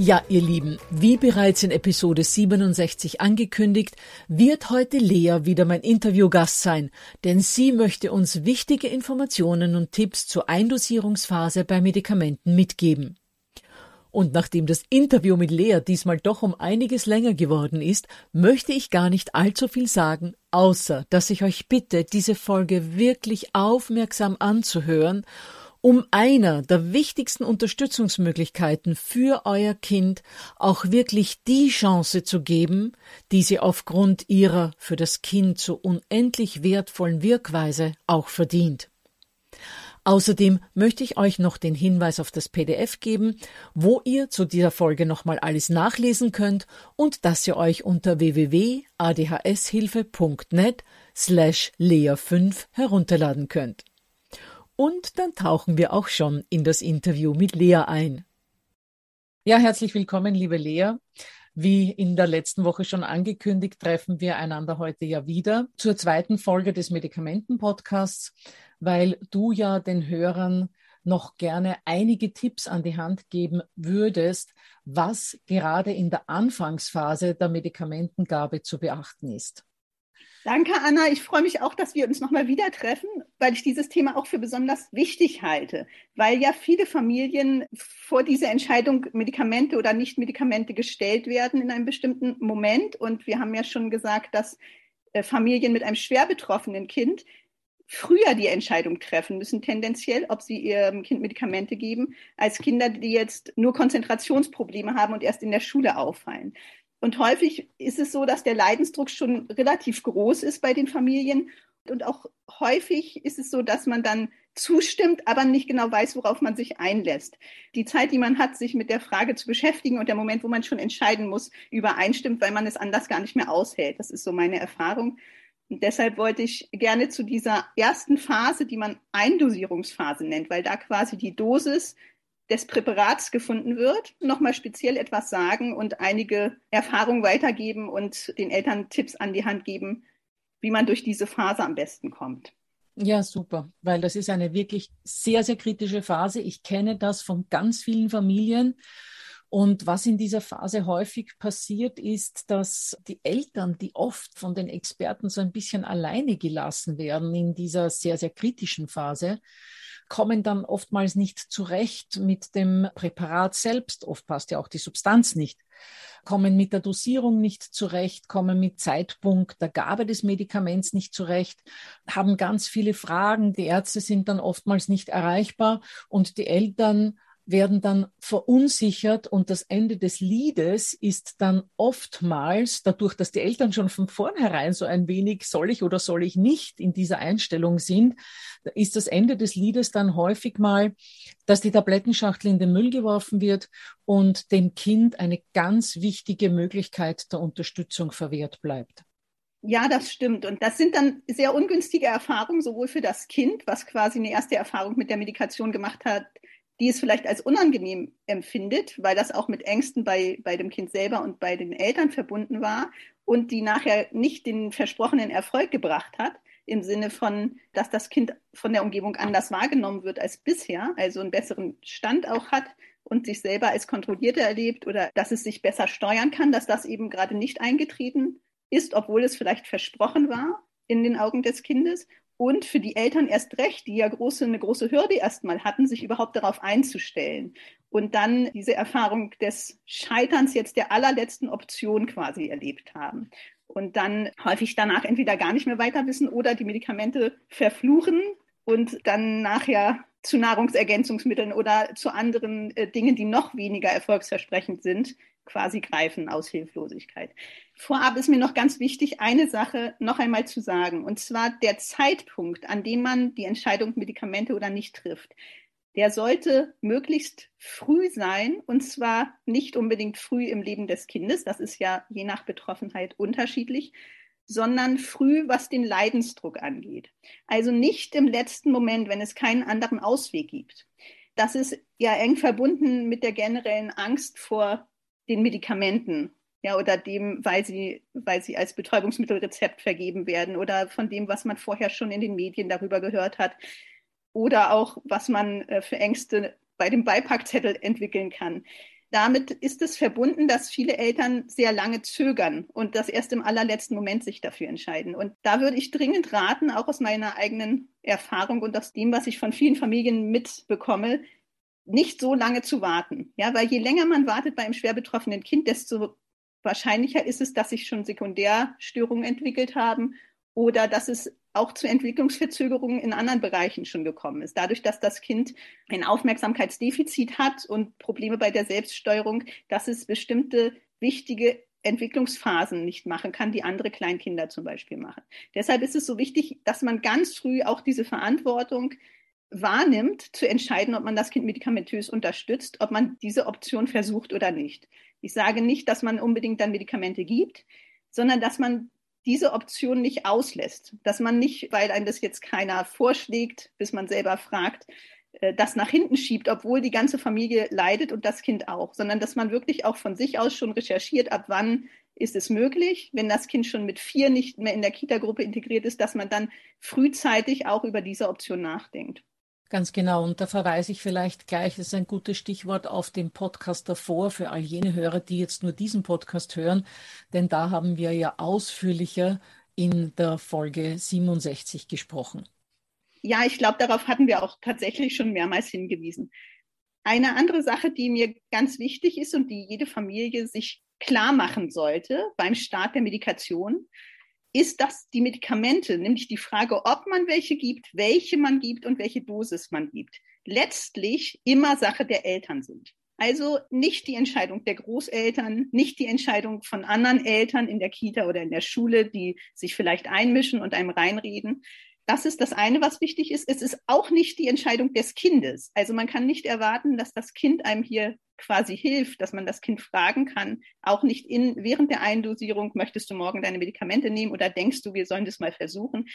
Ja, ihr Lieben, wie bereits in Episode 67 angekündigt, wird heute Lea wieder mein Interviewgast sein, denn sie möchte uns wichtige Informationen und Tipps zur Eindosierungsphase bei Medikamenten mitgeben. Und nachdem das Interview mit Lea diesmal doch um einiges länger geworden ist, möchte ich gar nicht allzu viel sagen, außer dass ich euch bitte, diese Folge wirklich aufmerksam anzuhören um einer der wichtigsten Unterstützungsmöglichkeiten für euer Kind auch wirklich die Chance zu geben, die sie aufgrund ihrer für das Kind so unendlich wertvollen Wirkweise auch verdient. Außerdem möchte ich euch noch den Hinweis auf das PDF geben, wo ihr zu dieser Folge nochmal alles nachlesen könnt und dass ihr euch unter www.adhshilfe.net slash lea5 herunterladen könnt. Und dann tauchen wir auch schon in das Interview mit Lea ein. Ja, herzlich willkommen, liebe Lea. Wie in der letzten Woche schon angekündigt, treffen wir einander heute ja wieder zur zweiten Folge des Medikamenten-Podcasts, weil du ja den Hörern noch gerne einige Tipps an die Hand geben würdest, was gerade in der Anfangsphase der Medikamentengabe zu beachten ist. Danke, Anna. Ich freue mich auch, dass wir uns nochmal wieder treffen, weil ich dieses Thema auch für besonders wichtig halte, weil ja viele Familien vor diese Entscheidung Medikamente oder Nicht-Medikamente gestellt werden in einem bestimmten Moment. Und wir haben ja schon gesagt, dass äh, Familien mit einem schwer betroffenen Kind früher die Entscheidung treffen müssen, tendenziell, ob sie ihrem Kind Medikamente geben, als Kinder, die jetzt nur Konzentrationsprobleme haben und erst in der Schule auffallen. Und häufig ist es so, dass der Leidensdruck schon relativ groß ist bei den Familien. Und auch häufig ist es so, dass man dann zustimmt, aber nicht genau weiß, worauf man sich einlässt. Die Zeit, die man hat, sich mit der Frage zu beschäftigen und der Moment, wo man schon entscheiden muss, übereinstimmt, weil man es anders gar nicht mehr aushält. Das ist so meine Erfahrung. Und deshalb wollte ich gerne zu dieser ersten Phase, die man Eindosierungsphase nennt, weil da quasi die Dosis des Präparats gefunden wird, nochmal speziell etwas sagen und einige Erfahrungen weitergeben und den Eltern Tipps an die Hand geben, wie man durch diese Phase am besten kommt. Ja, super, weil das ist eine wirklich sehr, sehr kritische Phase. Ich kenne das von ganz vielen Familien. Und was in dieser Phase häufig passiert, ist, dass die Eltern, die oft von den Experten so ein bisschen alleine gelassen werden in dieser sehr, sehr kritischen Phase, kommen dann oftmals nicht zurecht mit dem Präparat selbst. Oft passt ja auch die Substanz nicht. Kommen mit der Dosierung nicht zurecht, kommen mit Zeitpunkt der Gabe des Medikaments nicht zurecht, haben ganz viele Fragen. Die Ärzte sind dann oftmals nicht erreichbar und die Eltern werden dann verunsichert und das Ende des Liedes ist dann oftmals, dadurch, dass die Eltern schon von vornherein so ein wenig soll ich oder soll ich nicht in dieser Einstellung sind, ist das Ende des Liedes dann häufig mal, dass die Tablettenschachtel in den Müll geworfen wird und dem Kind eine ganz wichtige Möglichkeit der Unterstützung verwehrt bleibt. Ja, das stimmt. Und das sind dann sehr ungünstige Erfahrungen, sowohl für das Kind, was quasi eine erste Erfahrung mit der Medikation gemacht hat, die es vielleicht als unangenehm empfindet, weil das auch mit Ängsten bei, bei dem Kind selber und bei den Eltern verbunden war und die nachher nicht den versprochenen Erfolg gebracht hat, im Sinne von, dass das Kind von der Umgebung anders wahrgenommen wird als bisher, also einen besseren Stand auch hat und sich selber als kontrollierter erlebt oder dass es sich besser steuern kann, dass das eben gerade nicht eingetreten ist, obwohl es vielleicht versprochen war in den Augen des Kindes. Und für die Eltern erst recht, die ja große, eine große Hürde erstmal hatten, sich überhaupt darauf einzustellen. Und dann diese Erfahrung des Scheiterns jetzt der allerletzten Option quasi erlebt haben. Und dann häufig danach entweder gar nicht mehr weiter wissen oder die Medikamente verfluchen und dann nachher zu Nahrungsergänzungsmitteln oder zu anderen äh, Dingen, die noch weniger erfolgsversprechend sind, quasi greifen aus Hilflosigkeit. Vorab ist mir noch ganz wichtig, eine Sache noch einmal zu sagen, und zwar der Zeitpunkt, an dem man die Entscheidung Medikamente oder nicht trifft. Der sollte möglichst früh sein, und zwar nicht unbedingt früh im Leben des Kindes, das ist ja je nach Betroffenheit unterschiedlich, sondern früh, was den Leidensdruck angeht. Also nicht im letzten Moment, wenn es keinen anderen Ausweg gibt. Das ist ja eng verbunden mit der generellen Angst vor den Medikamenten, ja, oder dem, weil sie, weil sie als Betäubungsmittelrezept vergeben werden oder von dem, was man vorher schon in den Medien darüber gehört hat oder auch, was man äh, für Ängste bei dem Beipackzettel entwickeln kann. Damit ist es verbunden, dass viele Eltern sehr lange zögern und das erst im allerletzten Moment sich dafür entscheiden. Und da würde ich dringend raten, auch aus meiner eigenen Erfahrung und aus dem, was ich von vielen Familien mitbekomme, nicht so lange zu warten. Ja, weil je länger man wartet bei einem schwer betroffenen Kind, desto wahrscheinlicher ist es, dass sich schon Sekundärstörungen entwickelt haben oder dass es auch zu Entwicklungsverzögerungen in anderen Bereichen schon gekommen ist. Dadurch, dass das Kind ein Aufmerksamkeitsdefizit hat und Probleme bei der Selbststeuerung, dass es bestimmte wichtige Entwicklungsphasen nicht machen kann, die andere Kleinkinder zum Beispiel machen. Deshalb ist es so wichtig, dass man ganz früh auch diese Verantwortung wahrnimmt, zu entscheiden, ob man das Kind medikamentös unterstützt, ob man diese Option versucht oder nicht. Ich sage nicht, dass man unbedingt dann Medikamente gibt, sondern dass man diese Option nicht auslässt, dass man nicht, weil einem das jetzt keiner vorschlägt, bis man selber fragt, äh, das nach hinten schiebt, obwohl die ganze Familie leidet und das Kind auch, sondern dass man wirklich auch von sich aus schon recherchiert, ab wann ist es möglich, wenn das Kind schon mit vier nicht mehr in der Kita-Gruppe integriert ist, dass man dann frühzeitig auch über diese Option nachdenkt. Ganz genau. Und da verweise ich vielleicht gleich, das ist ein gutes Stichwort auf den Podcast davor für all jene Hörer, die jetzt nur diesen Podcast hören. Denn da haben wir ja ausführlicher in der Folge 67 gesprochen. Ja, ich glaube, darauf hatten wir auch tatsächlich schon mehrmals hingewiesen. Eine andere Sache, die mir ganz wichtig ist und die jede Familie sich klar machen sollte beim Start der Medikation, ist das die Medikamente, nämlich die Frage, ob man welche gibt, welche man gibt und welche Dosis man gibt, letztlich immer Sache der Eltern sind. Also nicht die Entscheidung der Großeltern, nicht die Entscheidung von anderen Eltern in der Kita oder in der Schule, die sich vielleicht einmischen und einem reinreden. Das ist das eine, was wichtig ist. Es ist auch nicht die Entscheidung des Kindes. Also man kann nicht erwarten, dass das Kind einem hier quasi hilft, dass man das Kind fragen kann, auch nicht in, während der Eindosierung, möchtest du morgen deine Medikamente nehmen oder denkst du, wir sollen das mal versuchen?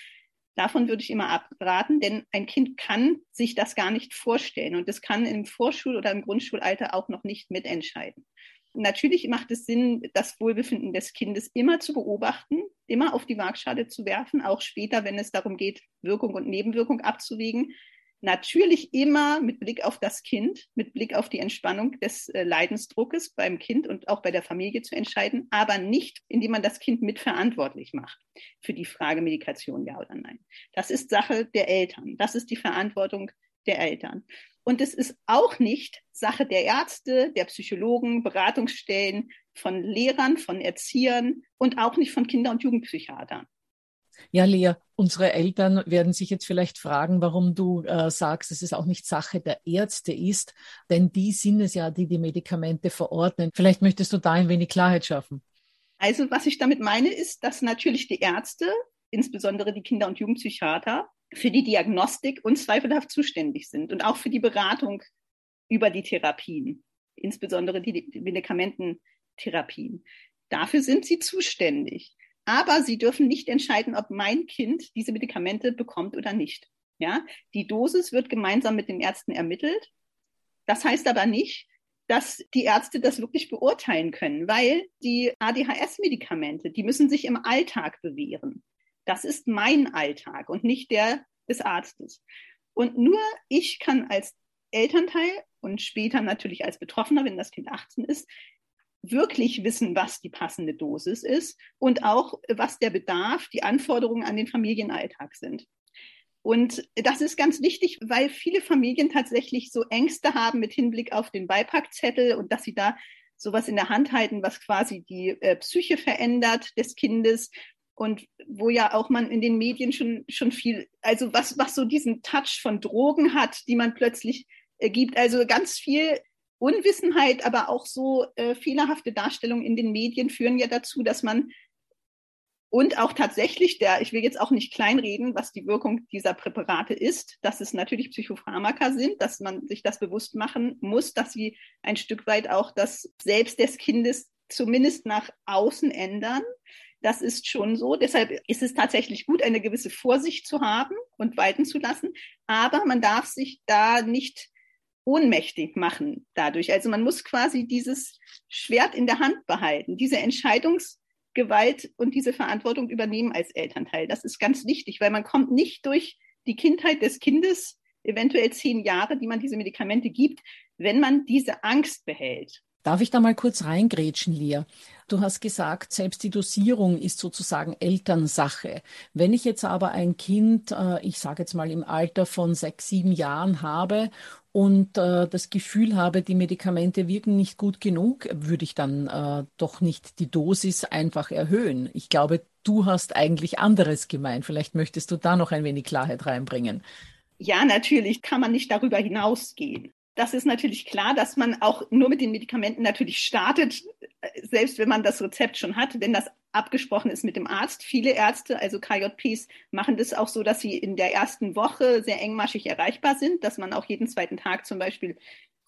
Davon würde ich immer abraten, denn ein Kind kann sich das gar nicht vorstellen und es kann im Vorschul- oder im Grundschulalter auch noch nicht mitentscheiden. Natürlich macht es Sinn, das Wohlbefinden des Kindes immer zu beobachten, immer auf die Waagschale zu werfen, auch später, wenn es darum geht, Wirkung und Nebenwirkung abzuwägen. Natürlich immer mit Blick auf das Kind, mit Blick auf die Entspannung des äh, Leidensdruckes beim Kind und auch bei der Familie zu entscheiden, aber nicht, indem man das Kind mitverantwortlich macht für die Frage Medikation, ja oder nein. Das ist Sache der Eltern. Das ist die Verantwortung der Eltern. Und es ist auch nicht Sache der Ärzte, der Psychologen, Beratungsstellen, von Lehrern, von Erziehern und auch nicht von Kinder- und Jugendpsychiatern. Ja, Lea, unsere Eltern werden sich jetzt vielleicht fragen, warum du äh, sagst, dass es auch nicht Sache der Ärzte ist, denn die sind es ja, die die Medikamente verordnen. Vielleicht möchtest du da ein wenig Klarheit schaffen. Also was ich damit meine, ist, dass natürlich die Ärzte, insbesondere die Kinder- und Jugendpsychiater, für die Diagnostik unzweifelhaft zuständig sind und auch für die Beratung über die Therapien, insbesondere die, Medikamententherapien. Dafür sind sie zuständig. Aber sie dürfen nicht entscheiden, ob mein Kind diese Medikamente bekommt oder nicht. Ja, die Dosis wird gemeinsam mit den Ärzten ermittelt. Das heißt aber nicht, dass die Ärzte das wirklich beurteilen können, weil die ADHS-Medikamente, die müssen sich im Alltag bewähren. Das ist mein Alltag und nicht der des Arztes. Und nur ich kann als Elternteil und später natürlich als Betroffener, wenn das Kind 18 ist, wirklich wissen, was die passende Dosis ist und auch, was der Bedarf, die Anforderungen an den Familienalltag sind. Und das ist ganz wichtig, weil viele Familien tatsächlich so Ängste haben mit Hinblick auf den Beipackzettel und dass sie da sowas in der Hand halten, was quasi die äh, Psyche verändert des Kindes und wo ja auch man in den Medien schon, schon viel, also was, was so diesen Touch von Drogen hat, die man plötzlich äh, gibt. Also ganz viel Unwissenheit, aber auch so äh, fehlerhafte Darstellungen in den Medien führen ja dazu, dass man und auch tatsächlich der, ich will jetzt auch nicht kleinreden, was die Wirkung dieser Präparate ist, dass es natürlich Psychopharmaka sind, dass man sich das bewusst machen muss, dass sie ein Stück weit auch das Selbst des Kindes zumindest nach außen ändern. Das ist schon so. Deshalb ist es tatsächlich gut, eine gewisse Vorsicht zu haben und walten zu lassen. Aber man darf sich da nicht ohnmächtig machen dadurch. Also man muss quasi dieses Schwert in der Hand behalten, diese Entscheidungsgewalt und diese Verantwortung übernehmen als Elternteil. Das ist ganz wichtig, weil man kommt nicht durch die Kindheit des Kindes, eventuell zehn Jahre, die man diese Medikamente gibt, wenn man diese Angst behält. Darf ich da mal kurz reingrätschen, Lia? Du hast gesagt, selbst die Dosierung ist sozusagen Elternsache. Wenn ich jetzt aber ein Kind, äh, ich sage jetzt mal im Alter von sechs, sieben Jahren habe und äh, das Gefühl habe, die Medikamente wirken nicht gut genug, würde ich dann äh, doch nicht die Dosis einfach erhöhen. Ich glaube, du hast eigentlich anderes gemeint. Vielleicht möchtest du da noch ein wenig Klarheit reinbringen. Ja, natürlich kann man nicht darüber hinausgehen das ist natürlich klar, dass man auch nur mit den Medikamenten natürlich startet, selbst wenn man das Rezept schon hat, wenn das abgesprochen ist mit dem Arzt. Viele Ärzte, also KJPs, machen das auch so, dass sie in der ersten Woche sehr engmaschig erreichbar sind, dass man auch jeden zweiten Tag zum Beispiel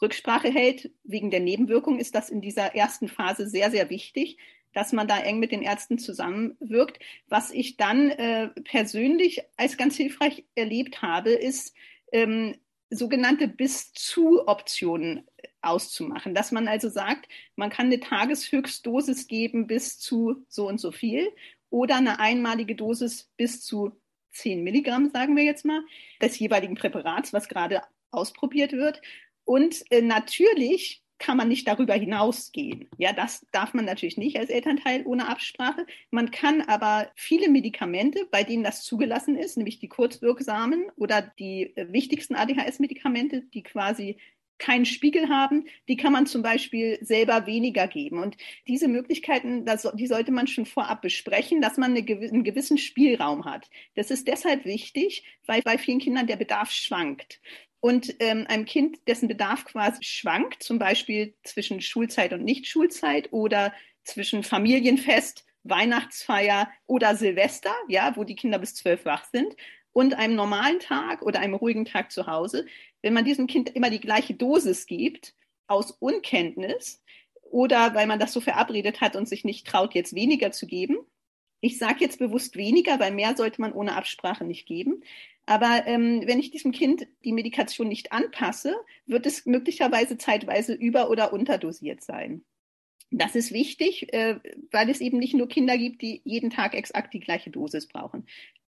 Rücksprache hält. Wegen der Nebenwirkung ist das in dieser ersten Phase sehr, sehr wichtig, dass man da eng mit den Ärzten zusammenwirkt. Was ich dann äh, persönlich als ganz hilfreich erlebt habe, ist, ähm, sogenannte bis zu Optionen auszumachen, dass man also sagt, man kann eine Tageshöchstdosis geben bis zu so und so viel oder eine einmalige Dosis bis zu 10 Milligramm, sagen wir jetzt mal, des jeweiligen Präparats, was gerade ausprobiert wird. Und äh, natürlich kann man nicht darüber hinausgehen. Ja, das darf man natürlich nicht als Elternteil ohne Absprache. Man kann aber viele Medikamente, bei denen das zugelassen ist, nämlich die kurzwirksamen oder die äh, wichtigsten ADHS-Medikamente, die quasi keinen Spiegel haben, die kann man zum Beispiel selber weniger geben. Und diese Möglichkeiten, das, die sollte man schon vorab besprechen, dass man eine, einen gewissen Spielraum hat. Das ist deshalb wichtig, weil bei vielen Kindern der Bedarf schwankt und ähm, einem Kind, dessen Bedarf quasi schwankt, zum Beispiel zwischen Schulzeit und Nicht-Schulzeit oder zwischen Familienfest, Weihnachtsfeier oder Silvester, ja, wo die Kinder bis zwölf wach sind, und einem normalen Tag oder einem ruhigen Tag zu Hause, wenn man diesem Kind immer die gleiche Dosis gibt, aus Unkenntnis oder weil man das so verabredet hat und sich nicht traut, jetzt weniger zu geben. Ich sage jetzt bewusst weniger, weil mehr sollte man ohne Absprache nicht geben. Aber ähm, wenn ich diesem Kind die Medikation nicht anpasse, wird es möglicherweise zeitweise über- oder unterdosiert sein. Das ist wichtig, äh, weil es eben nicht nur Kinder gibt, die jeden Tag exakt die gleiche Dosis brauchen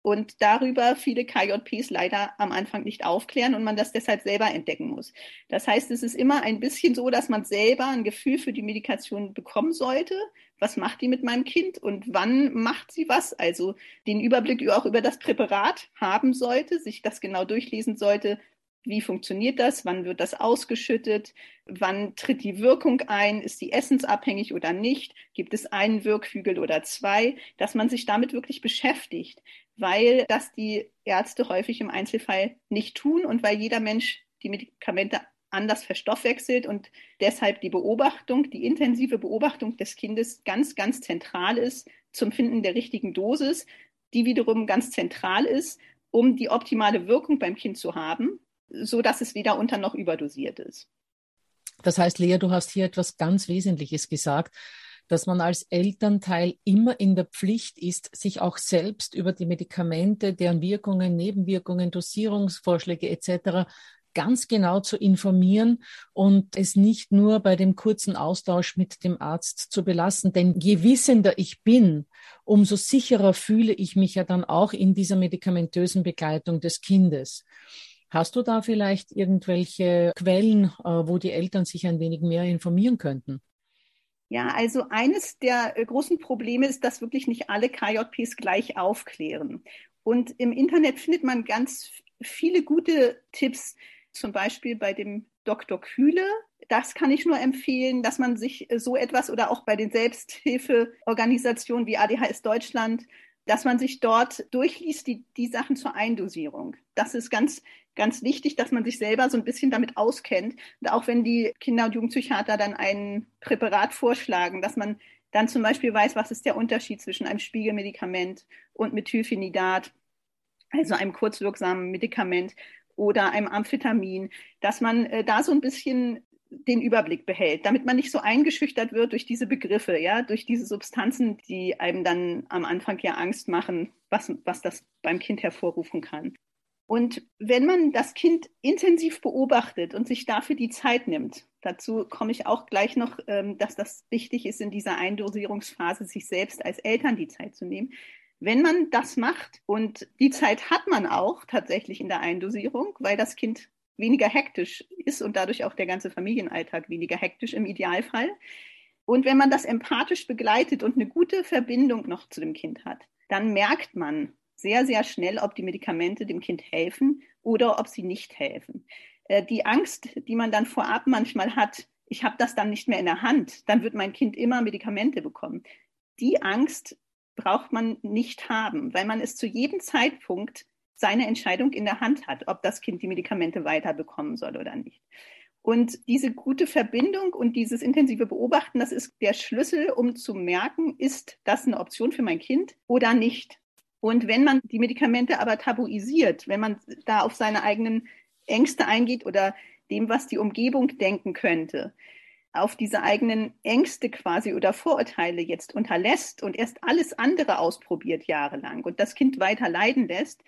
und darüber viele KJPs leider am Anfang nicht aufklären und man das deshalb selber entdecken muss. Das heißt, es ist immer ein bisschen so, dass man selber ein Gefühl für die Medikation bekommen sollte. Was macht die mit meinem Kind und wann macht sie was? Also den Überblick auch über das Präparat haben sollte, sich das genau durchlesen sollte, Wie funktioniert das? Wann wird das ausgeschüttet? Wann tritt die Wirkung ein? Ist die essensabhängig oder nicht? Gibt es einen Wirkhügel oder zwei? Dass man sich damit wirklich beschäftigt, weil das die Ärzte häufig im Einzelfall nicht tun und weil jeder Mensch die Medikamente anders verstoffwechselt und deshalb die Beobachtung, die intensive Beobachtung des Kindes ganz, ganz zentral ist zum Finden der richtigen Dosis, die wiederum ganz zentral ist, um die optimale Wirkung beim Kind zu haben, so dass es weder unter noch überdosiert ist. Das heißt, Lea, du hast hier etwas ganz Wesentliches gesagt, dass man als Elternteil immer in der Pflicht ist, sich auch selbst über die Medikamente, deren Wirkungen, Nebenwirkungen, Dosierungsvorschläge etc ganz genau zu informieren und es nicht nur bei dem kurzen Austausch mit dem Arzt zu belassen. Denn je wissender ich bin, umso sicherer fühle ich mich ja dann auch in dieser medikamentösen Begleitung des Kindes. Hast du da vielleicht irgendwelche Quellen, äh, wo die Eltern sich ein wenig mehr informieren könnten? Ja, also eines der äh, großen Probleme ist, dass wirklich nicht alle KJPs gleich aufklären. Und im Internet findet man ganz viele gute Tipps, zum Beispiel bei dem Dr. Kühle. Das kann ich nur empfehlen, dass man sich äh, so etwas oder auch bei den Selbsthilfeorganisationen wie ADHS Deutschland, dass man sich dort durchliest, die, die Sachen zur Eindosierung. Das ist ganz, ganz wichtig, dass man sich selber so ein bisschen damit auskennt. Und auch wenn die Kinder- und Jugendpsychiater dann ein Präparat vorschlagen, dass man dann zum Beispiel weiß, was ist der Unterschied zwischen einem Spiegelmedikament und Methylphenidat, also einem kurzwirksamen Medikament oder einem Amphetamin, dass man äh, da so ein bisschen den Überblick behält, damit man nicht so eingeschüchtert wird durch diese Begriffe, ja, durch diese Substanzen, die einem dann am Anfang ja Angst machen, was, was das beim Kind hervorrufen kann. Und wenn man das Kind intensiv beobachtet und sich dafür die Zeit nimmt, dazu komme ich auch gleich noch, ähm, dass das wichtig ist, in dieser Eindosierungsphase sich selbst als Eltern die Zeit zu nehmen, wenn man das macht, und die Zeit hat man auch tatsächlich in der Eindosierung, weil das Kind weniger hektisch ist und dadurch auch der ganze Familienalltag weniger hektisch im Idealfall. Und wenn man das empathisch begleitet und eine gute Verbindung noch zu dem Kind hat, dann merkt man sehr, sehr schnell, ob die Medikamente dem Kind helfen oder ob sie nicht helfen. Äh, die Angst, die man dann vorab manchmal hat, ich habe das dann nicht mehr in der Hand, dann wird mein Kind immer Medikamente bekommen. Die Angst braucht man nicht haben, weil man es zu jedem Zeitpunkt seine Entscheidung in der Hand hat, ob das Kind die Medikamente weiter bekommen soll oder nicht. Und diese gute Verbindung und dieses intensive Beobachten, das ist der Schlüssel, um zu merken, ist das eine Option für mein Kind oder nicht. Und wenn man die Medikamente aber tabuisiert, wenn man da auf seine eigenen Ängste eingeht oder dem, was die Umgebung denken könnte, auf diese eigenen Ängste quasi oder Vorurteile jetzt unterlässt und erst alles andere ausprobiert jahrelang und das Kind weiter leiden lässt,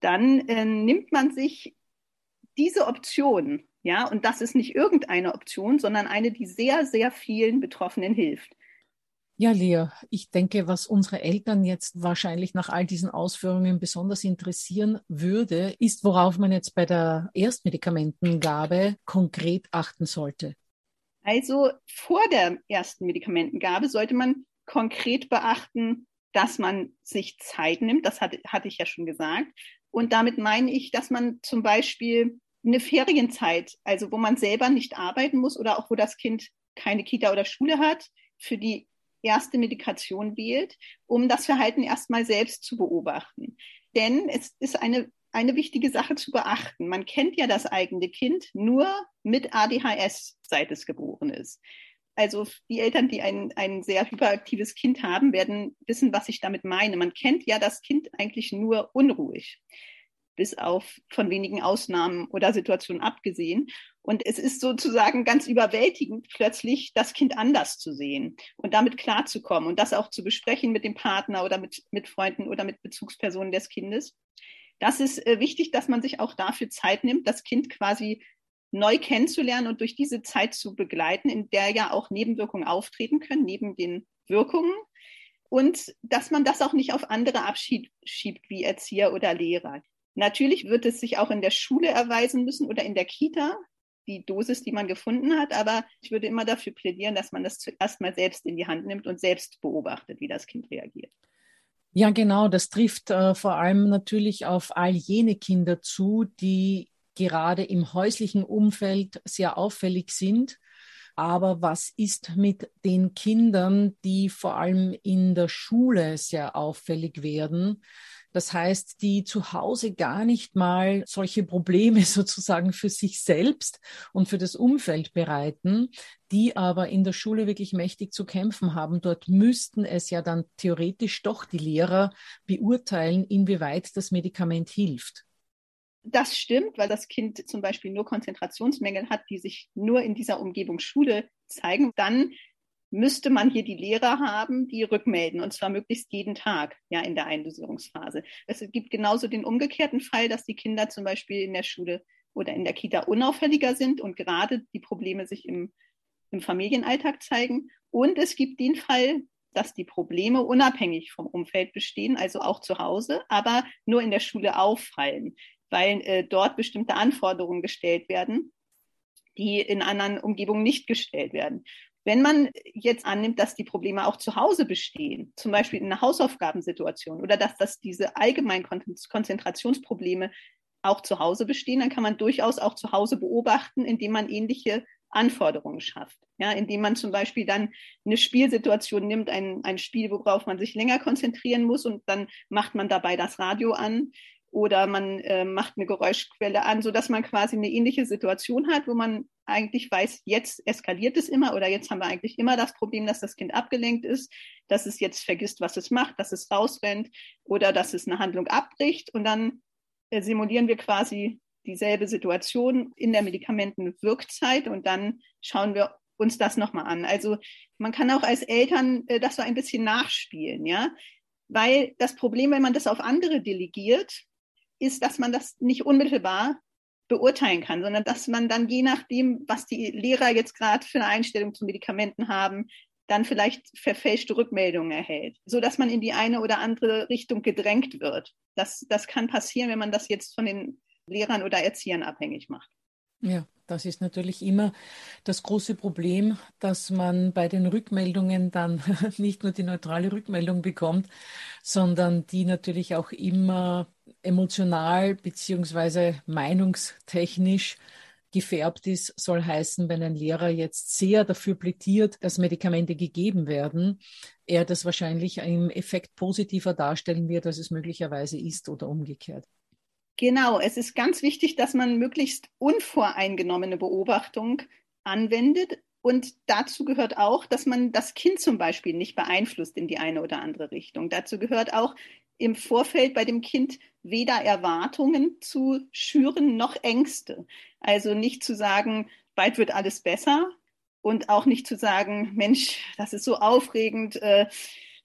dann äh, nimmt man sich diese Option, ja, und das ist nicht irgendeine Option, sondern eine, die sehr, sehr vielen Betroffenen hilft. Ja, Lea, ich denke, was unsere Eltern jetzt wahrscheinlich nach all diesen Ausführungen besonders interessieren würde, ist, worauf man jetzt bei der Erstmedikamentengabe konkret achten sollte. Also vor der ersten Medikamentengabe sollte man konkret beachten, dass man sich Zeit nimmt. Das hatte, hatte ich ja schon gesagt. Und damit meine ich, dass man zum Beispiel eine Ferienzeit, also wo man selber nicht arbeiten muss oder auch wo das Kind keine Kita oder Schule hat, für die erste Medikation wählt, um das Verhalten erstmal selbst zu beobachten. Denn es ist eine eine wichtige Sache zu beachten. Man kennt ja das eigene Kind nur mit ADHS, seit es geboren ist. Also die Eltern, die ein, ein sehr hyperaktives Kind haben, werden wissen, was ich damit meine. Man kennt ja das Kind eigentlich nur unruhig, bis auf von wenigen Ausnahmen oder Situationen abgesehen. Und es ist sozusagen ganz überwältigend, plötzlich das Kind anders zu sehen und damit klarzukommen und das auch zu besprechen mit dem Partner oder mit, mit Freunden oder mit Bezugspersonen des Kindes. Das ist äh, wichtig, dass man sich auch dafür Zeit nimmt, das Kind quasi neu kennenzulernen und durch diese Zeit zu begleiten, in der ja auch Nebenwirkungen auftreten können, neben den Wirkungen. Und dass man das auch nicht auf andere abschiebt, wie Erzieher oder Lehrer. Natürlich wird es sich auch in der Schule erweisen müssen oder in der Kita, die Dosis, die man gefunden hat. Aber ich würde immer dafür plädieren, dass man das zuerst mal selbst in die Hand nimmt und selbst beobachtet, wie das Kind reagiert. Ja, genau. Das trifft äh, vor allem natürlich auf all jene Kinder zu, die gerade im häuslichen Umfeld sehr auffällig sind. Aber was ist mit den Kindern, die vor allem in der Schule sehr auffällig werden? Das heißt, die zu Hause gar nicht mal solche Probleme sozusagen für sich selbst und für das Umfeld bereiten, die aber in der Schule wirklich mächtig zu kämpfen haben. Dort müssten es ja dann theoretisch doch die Lehrer beurteilen, inwieweit das Medikament hilft. Das stimmt, weil das Kind zum Beispiel nur Konzentrationsmängel hat, die sich nur in dieser Umgebung Schule zeigen. Dann müsste man hier die Lehrer haben, die rückmelden, und zwar möglichst jeden Tag, ja, in der Eindosierungsphase. Es gibt genauso den umgekehrten Fall, dass die Kinder zum Beispiel in der Schule oder in der Kita unauffälliger sind und gerade die Probleme sich im, im Familienalltag zeigen. Und es gibt den Fall, dass die Probleme unabhängig vom Umfeld bestehen, also auch zu Hause, aber nur in der Schule auffallen, weil äh, dort bestimmte Anforderungen gestellt werden, die in anderen Umgebungen nicht gestellt werden. Wenn man jetzt annimmt, dass die Probleme auch zu Hause bestehen, zum Beispiel in einer Hausaufgabensituation oder dass, dass diese allgemeinen Konzentrationsprobleme auch zu Hause bestehen, dann kann man durchaus auch zu Hause beobachten, indem man ähnliche Anforderungen schafft. Ja, indem man zum Beispiel dann eine Spielsituation nimmt, ein, ein Spiel, worauf man sich länger konzentrieren muss und dann macht man dabei das Radio an oder man äh, macht eine Geräuschquelle an, so dass man quasi eine ähnliche Situation hat, wo man eigentlich weiß, jetzt eskaliert es immer oder jetzt haben wir eigentlich immer das Problem, dass das Kind abgelenkt ist, dass es jetzt vergisst, was es macht, dass es rausrennt oder dass es eine Handlung abbricht und dann äh, simulieren wir quasi dieselbe Situation in der Medikamentenwirkzeit und dann schauen wir uns das nochmal an. Also man kann auch als Eltern äh, das so ein bisschen nachspielen, ja, weil das Problem, wenn man das auf andere delegiert, ist, dass man das nicht unmittelbar beurteilen kann, sondern dass man dann je nachdem, was die Lehrer jetzt gerade für eine Einstellung zu Medikamenten haben, dann vielleicht verfälschte Rückmeldungen erhält, so dass man in die eine oder andere Richtung gedrängt wird. Das, das kann passieren, wenn man das jetzt von den Lehrern oder Erziehern abhängig macht. Ja, das ist natürlich immer das große Problem, dass man bei den Rückmeldungen dann nicht nur die neutrale Rückmeldung bekommt, sondern die natürlich auch immer emotional beziehungsweise meinungstechnisch gefärbt ist, soll heißen, wenn ein Lehrer jetzt sehr dafür plädiert, dass Medikamente gegeben werden, er das wahrscheinlich im Effekt positiver darstellen wird, als es möglicherweise ist oder umgekehrt. Genau, es ist ganz wichtig, dass man möglichst unvoreingenommene Beobachtung anwendet. Und dazu gehört auch, dass man das Kind zum Beispiel nicht beeinflusst in die eine oder andere Richtung. Dazu gehört auch im Vorfeld bei dem Kind weder Erwartungen zu schüren noch Ängste. Also nicht zu sagen, bald wird alles besser und auch nicht zu sagen, Mensch, das ist so aufregend. Äh,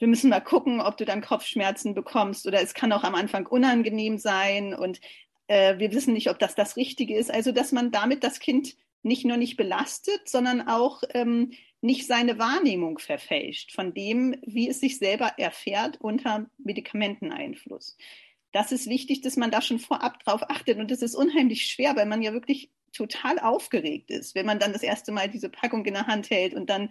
wir müssen mal gucken, ob du dann Kopfschmerzen bekommst oder es kann auch am Anfang unangenehm sein und äh, wir wissen nicht, ob das das Richtige ist. Also, dass man damit das Kind nicht nur nicht belastet, sondern auch ähm, nicht seine Wahrnehmung verfälscht von dem, wie es sich selber erfährt unter Medikamenteneinfluss. Das ist wichtig, dass man da schon vorab drauf achtet. Und das ist unheimlich schwer, weil man ja wirklich total aufgeregt ist, wenn man dann das erste Mal diese Packung in der Hand hält und dann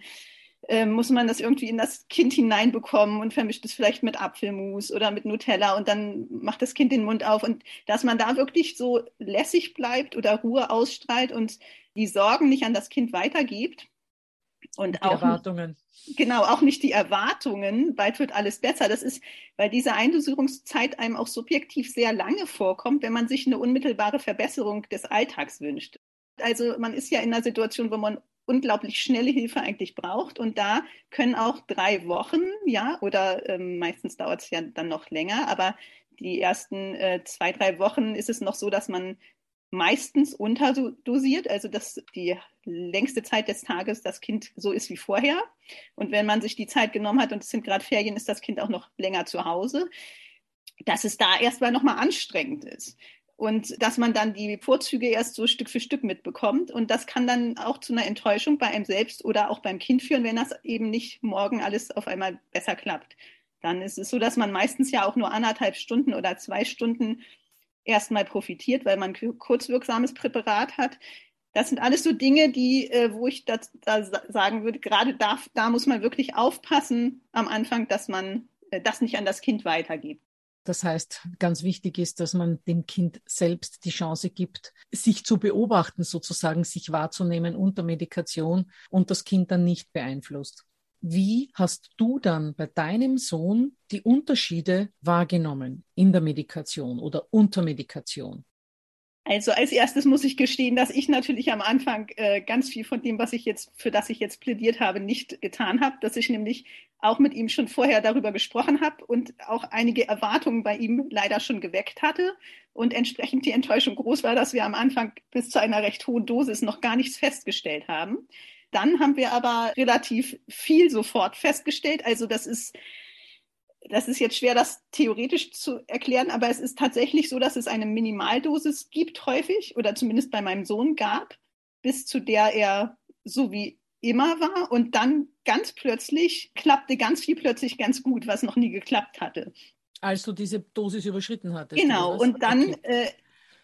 äh, muss man das irgendwie in das Kind hineinbekommen und vermischt es vielleicht mit Apfelmus oder mit Nutella und dann macht das Kind den Mund auf und dass man da wirklich so lässig bleibt oder Ruhe ausstrahlt und die Sorgen nicht an das Kind weitergibt. Und die auch Erwartungen. Genau, auch nicht die Erwartungen, bald wird alles besser. Das ist, weil diese Eindosierungszeit einem auch subjektiv sehr lange vorkommt, wenn man sich eine unmittelbare Verbesserung des Alltags wünscht. Also man ist ja in einer Situation, wo man unglaublich schnelle Hilfe eigentlich braucht. Und da können auch drei Wochen, ja, oder ähm, meistens dauert es ja dann noch länger, aber die ersten äh, zwei, drei Wochen ist es noch so, dass man meistens unterdosiert, also dass die längste Zeit des Tages das Kind so ist wie vorher. Und wenn man sich die Zeit genommen hat und es sind gerade Ferien, ist das Kind auch noch länger zu Hause, dass es da erstmal nochmal anstrengend ist und dass man dann die Vorzüge erst so Stück für Stück mitbekommt. Und das kann dann auch zu einer Enttäuschung bei einem selbst oder auch beim Kind führen, wenn das eben nicht morgen alles auf einmal besser klappt. Dann ist es so, dass man meistens ja auch nur anderthalb Stunden oder zwei Stunden erstmal profitiert, weil man kurzwirksames Präparat hat. Das sind alles so Dinge, die, äh, wo ich da, da sagen würde, gerade da, da muss man wirklich aufpassen am Anfang, dass man äh, das nicht an das Kind weitergibt. Das heißt, ganz wichtig ist, dass man dem Kind selbst die Chance gibt, sich zu beobachten, sozusagen sich wahrzunehmen unter Medikation und das Kind dann nicht beeinflusst. Wie hast du dann bei deinem Sohn die Unterschiede wahrgenommen in der Medikation oder unter Medikation? Also als erstes muss ich gestehen, dass ich natürlich am Anfang äh, ganz viel von dem, was ich jetzt, für das ich jetzt plädiert habe, nicht getan habe, dass ich nämlich auch mit ihm schon vorher darüber gesprochen habe und auch einige Erwartungen bei ihm leider schon geweckt hatte und entsprechend die Enttäuschung groß war, dass wir am Anfang bis zu einer recht hohen Dosis noch gar nichts festgestellt haben. Dann haben wir aber relativ viel sofort festgestellt. Also das ist das ist jetzt schwer, das theoretisch zu erklären, aber es ist tatsächlich so, dass es eine Minimaldosis gibt häufig oder zumindest bei meinem Sohn gab, bis zu der er so wie immer war und dann ganz plötzlich klappte ganz viel plötzlich ganz gut, was noch nie geklappt hatte. Als du diese Dosis überschritten hattest. Genau, und dann, okay. äh,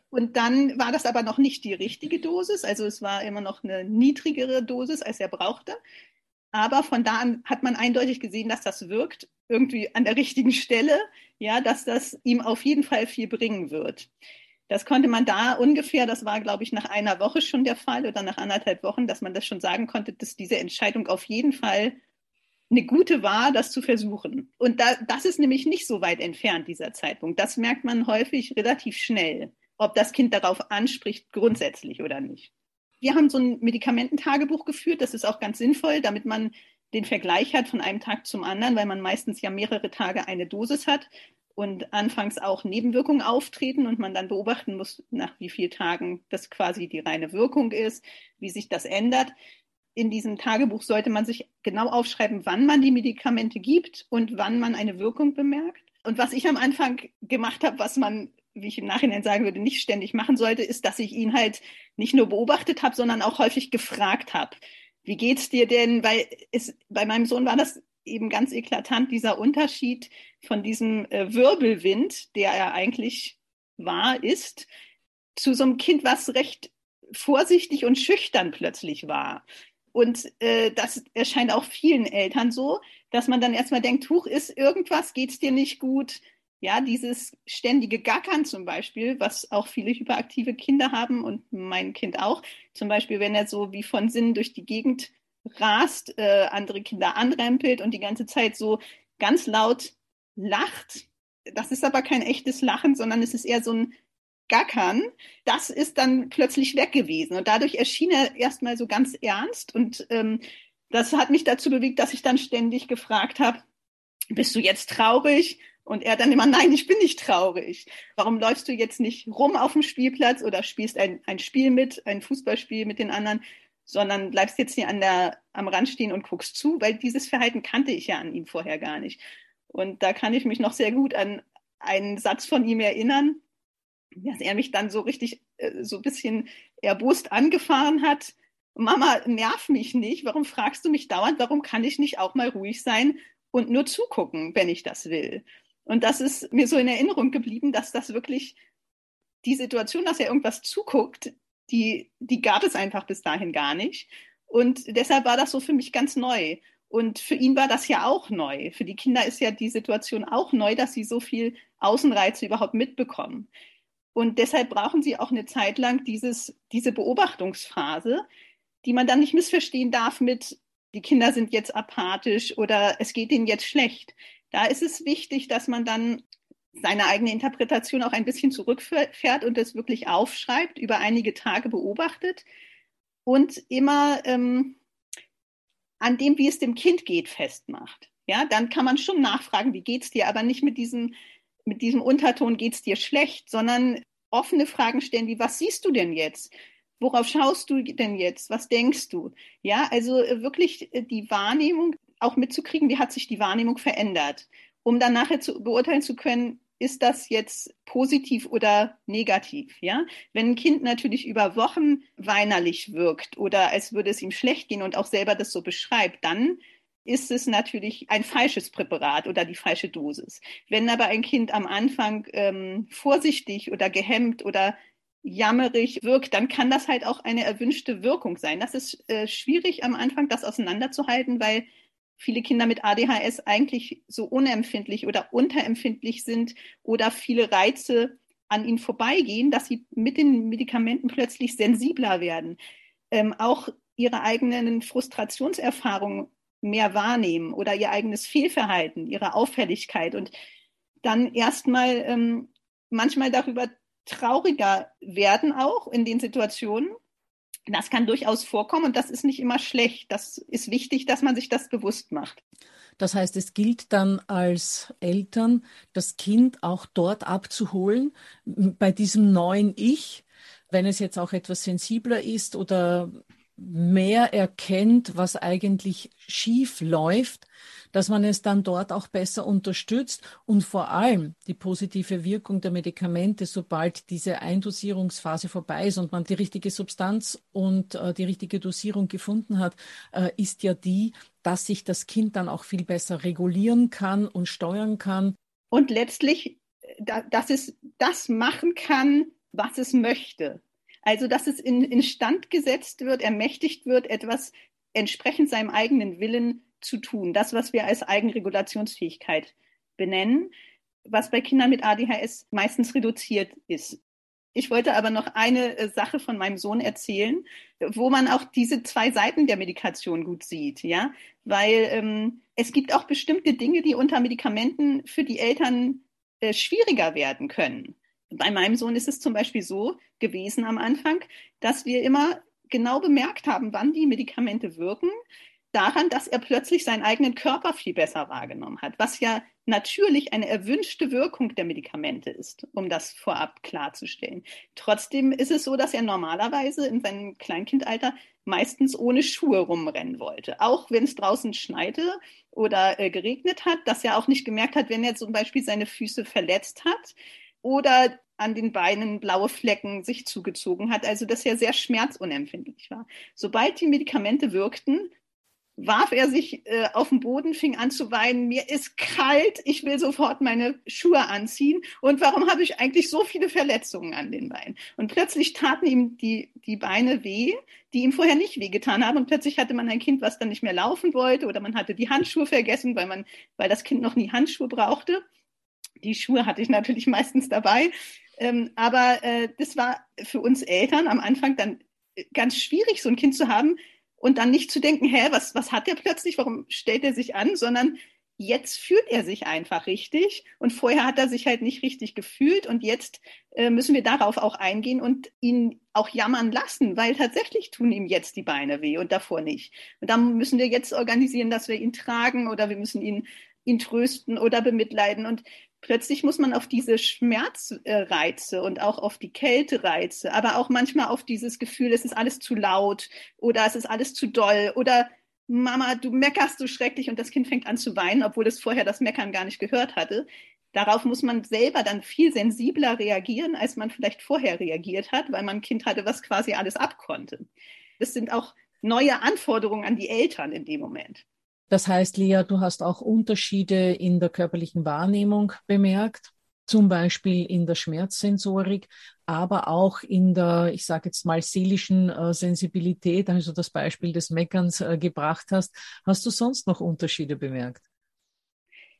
und dann war das aber noch nicht die richtige Dosis, also es war immer noch eine niedrigere Dosis, als er brauchte. Aber von da an hat man eindeutig gesehen, dass das wirkt, irgendwie an der richtigen Stelle, ja, dass das ihm auf jeden Fall viel bringen wird. Das konnte man da ungefähr, das war, glaube ich, nach einer Woche schon der Fall oder nach anderthalb Wochen, dass man das schon sagen konnte, dass diese Entscheidung auf jeden Fall eine gute war, das zu versuchen. Und da, das ist nämlich nicht so weit entfernt, dieser Zeitpunkt. Das merkt man häufig relativ schnell, ob das Kind darauf anspricht, grundsätzlich oder nicht. Wir haben so ein Medikamententagebuch geführt. Das ist auch ganz sinnvoll, damit man den Vergleich hat von einem Tag zum anderen, weil man meistens ja mehrere Tage eine Dosis hat und anfangs auch Nebenwirkungen auftreten und man dann beobachten muss, nach wie vielen Tagen das quasi die reine Wirkung ist, wie sich das ändert. In diesem Tagebuch sollte man sich genau aufschreiben, wann man die Medikamente gibt und wann man eine Wirkung bemerkt. Und was ich am Anfang gemacht habe, was man wie ich im Nachhinein sagen würde, nicht ständig machen sollte, ist, dass ich ihn halt nicht nur beobachtet habe, sondern auch häufig gefragt habe. Wie geht's dir denn? Weil es, bei meinem Sohn war das eben ganz eklatant, dieser Unterschied von diesem äh, Wirbelwind, der er eigentlich war, ist, zu so einem Kind, was recht vorsichtig und schüchtern plötzlich war. Und äh, das erscheint auch vielen Eltern so, dass man dann erstmal denkt, huch, ist irgendwas, geht's dir nicht gut? Ja, dieses ständige Gackern zum Beispiel, was auch viele hyperaktive Kinder haben und mein Kind auch. Zum Beispiel, wenn er so wie von Sinnen durch die Gegend rast, äh, andere Kinder anrempelt und die ganze Zeit so ganz laut lacht. Das ist aber kein echtes Lachen, sondern es ist eher so ein Gackern. Das ist dann plötzlich weg gewesen. Und dadurch erschien er erstmal so ganz ernst. Und ähm, das hat mich dazu bewegt, dass ich dann ständig gefragt habe, bist du jetzt traurig? Und er dann immer, nein, ich bin nicht traurig. Warum läufst du jetzt nicht rum auf dem Spielplatz oder spielst ein, ein Spiel mit, ein Fußballspiel mit den anderen, sondern bleibst jetzt hier an der, am Rand stehen und guckst zu, weil dieses Verhalten kannte ich ja an ihm vorher gar nicht. Und da kann ich mich noch sehr gut an einen Satz von ihm erinnern, dass er mich dann so richtig, äh, so ein bisschen erbost angefahren hat. Mama, nerv mich nicht. Warum fragst du mich dauernd? Warum kann ich nicht auch mal ruhig sein und nur zugucken, wenn ich das will? Und das ist mir so in Erinnerung geblieben, dass das wirklich die Situation, dass er irgendwas zuguckt, die, die gab es einfach bis dahin gar nicht. Und deshalb war das so für mich ganz neu. Und für ihn war das ja auch neu. Für die Kinder ist ja die Situation auch neu, dass sie so viel Außenreize überhaupt mitbekommen. Und deshalb brauchen sie auch eine Zeit lang dieses, diese Beobachtungsphase, die man dann nicht missverstehen darf mit, die Kinder sind jetzt apathisch oder es geht ihnen jetzt schlecht. Da ist es wichtig, dass man dann seine eigene Interpretation auch ein bisschen zurückfährt und das wirklich aufschreibt, über einige Tage beobachtet und immer ähm, an dem, wie es dem Kind geht, festmacht. Ja, dann kann man schon nachfragen, wie geht's dir, aber nicht mit diesem, mit diesem Unterton geht's dir schlecht, sondern offene Fragen stellen, wie was siehst du denn jetzt? Worauf schaust du denn jetzt? Was denkst du? Ja, also äh, wirklich äh, die Wahrnehmung auch mitzukriegen, wie hat sich die Wahrnehmung verändert, um dann nachher zu beurteilen zu können, ist das jetzt positiv oder negativ, ja? Wenn ein Kind natürlich über Wochen weinerlich wirkt oder als würde es ihm schlecht gehen und auch selber das so beschreibt, dann ist es natürlich ein falsches Präparat oder die falsche Dosis. Wenn aber ein Kind am Anfang ähm, vorsichtig oder gehemmt oder jammerig wirkt, dann kann das halt auch eine erwünschte Wirkung sein. Das ist äh, schwierig am Anfang, das auseinanderzuhalten, weil viele Kinder mit ADHS eigentlich so unempfindlich oder unterempfindlich sind oder viele Reize an ihnen vorbeigehen, dass sie mit den Medikamenten plötzlich sensibler werden, ähm, auch ihre eigenen Frustrationserfahrungen mehr wahrnehmen oder ihr eigenes Fehlverhalten, ihre Auffälligkeit und dann erstmal ähm, manchmal darüber trauriger werden auch in den Situationen. Das kann durchaus vorkommen und das ist nicht immer schlecht. Das ist wichtig, dass man sich das bewusst macht. Das heißt, es gilt dann als Eltern, das Kind auch dort abzuholen, bei diesem neuen Ich, wenn es jetzt auch etwas sensibler ist oder mehr erkennt, was eigentlich schief läuft, dass man es dann dort auch besser unterstützt und vor allem die positive Wirkung der Medikamente, sobald diese Eindosierungsphase vorbei ist und man die richtige Substanz und äh, die richtige Dosierung gefunden hat, äh, ist ja die, dass sich das Kind dann auch viel besser regulieren kann und steuern kann. Und letztlich, da, dass es das machen kann, was es möchte. Also, dass es in, instand gesetzt wird, ermächtigt wird, etwas entsprechend seinem eigenen Willen zu tun. Das, was wir als Eigenregulationsfähigkeit benennen, was bei Kindern mit ADHS meistens reduziert ist. Ich wollte aber noch eine äh, Sache von meinem Sohn erzählen, wo man auch diese zwei Seiten der Medikation gut sieht, ja, weil ähm, es gibt auch bestimmte Dinge, die unter Medikamenten für die Eltern äh, schwieriger werden können. Bei meinem Sohn ist es zum Beispiel so gewesen am Anfang, dass wir immer genau bemerkt haben, wann die Medikamente wirken, daran, dass er plötzlich seinen eigenen Körper viel besser wahrgenommen hat, was ja natürlich eine erwünschte Wirkung der Medikamente ist, um das vorab klarzustellen. Trotzdem ist es so, dass er normalerweise in seinem Kleinkindalter meistens ohne Schuhe rumrennen wollte, auch wenn es draußen schneite oder äh, geregnet hat, dass er auch nicht gemerkt hat, wenn er zum Beispiel seine Füße verletzt hat oder an den Beinen blaue Flecken sich zugezogen hat, also dass er sehr schmerzunempfindlich war. Sobald die Medikamente wirkten, warf er sich äh, auf den Boden, fing an zu weinen, mir ist kalt, ich will sofort meine Schuhe anziehen und warum habe ich eigentlich so viele Verletzungen an den Beinen? Und plötzlich taten ihm die, die Beine weh, die ihm vorher nicht wehgetan haben und plötzlich hatte man ein Kind, was dann nicht mehr laufen wollte oder man hatte die Handschuhe vergessen, weil man, weil das Kind noch nie Handschuhe brauchte. Die Schuhe hatte ich natürlich meistens dabei. Ähm, aber äh, das war für uns Eltern am Anfang dann ganz schwierig, so ein Kind zu haben, und dann nicht zu denken, hä, was, was hat er plötzlich, warum stellt er sich an, sondern jetzt fühlt er sich einfach richtig und vorher hat er sich halt nicht richtig gefühlt und jetzt äh, müssen wir darauf auch eingehen und ihn auch jammern lassen, weil tatsächlich tun ihm jetzt die Beine weh und davor nicht. Und dann müssen wir jetzt organisieren, dass wir ihn tragen oder wir müssen ihn, ihn trösten oder bemitleiden und plötzlich muss man auf diese Schmerzreize und auch auf die Kältereize, aber auch manchmal auf dieses Gefühl, es ist alles zu laut oder es ist alles zu doll oder Mama, du meckerst so schrecklich und das Kind fängt an zu weinen, obwohl es vorher das Meckern gar nicht gehört hatte. Darauf muss man selber dann viel sensibler reagieren, als man vielleicht vorher reagiert hat, weil man ein Kind hatte, was quasi alles abkonnte. Das sind auch neue Anforderungen an die Eltern in dem Moment. Das heißt, Lea, du hast auch Unterschiede in der körperlichen Wahrnehmung bemerkt, zum Beispiel in der Schmerzsensorik, aber auch in der, ich sage jetzt mal, seelischen äh, Sensibilität, also das Beispiel des Meckerns äh, gebracht hast. Hast du sonst noch Unterschiede bemerkt?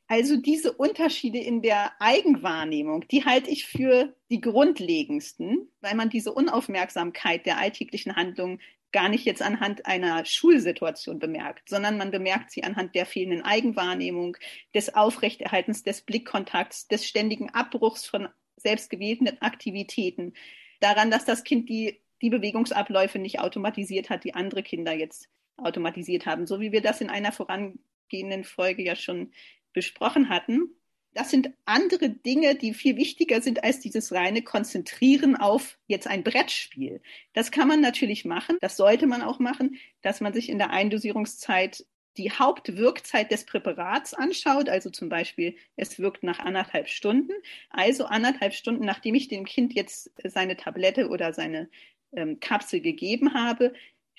Also diese Unterschiede in der Eigenwahrnehmung, die halte ich für die grundlegendsten, weil man diese Unaufmerksamkeit der alltäglichen Handlungen gar nicht jetzt anhand einer Schulsituation bemerkt, sondern man bemerkt sie anhand der fehlenden Eigenwahrnehmung, des Aufrechterhaltens des Blickkontakts, des ständigen Abbruchs von selbstgewählten Aktivitäten, daran, dass das Kind die, die Bewegungsabläufe nicht automatisiert hat, die andere Kinder jetzt automatisiert haben, so wie wir das in einer vorangehenden Folge ja schon besprochen hatten das sind andere Dinge, die viel wichtiger sind als dieses reine Konzentrieren auf jetzt ein Brettspiel. Das kann man natürlich machen, das sollte man auch machen, dass man sich in der Eindosierungszeit die Hauptwirkzeit des Präparats anschaut, also zum Beispiel, es wirkt nach anderthalb Stunden, also anderthalb Stunden, nachdem ich dem Kind jetzt seine Tablette oder seine ähm, Kapsel gegeben habe,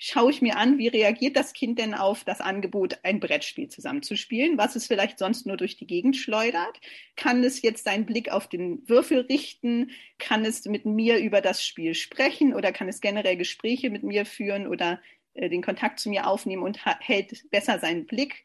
schaue ich mir an, wie reagiert das Kind denn auf das Angebot, ein Brettspiel zusammenzuspielen, was es vielleicht sonst nur durch die Gegend schleudert. Kann es jetzt seinen Blick auf den Würfel richten? Kann es mit mir über das Spiel sprechen oder kann es generell Gespräche mit mir führen oder äh, den Kontakt zu mir aufnehmen und hält besser seinen Blick?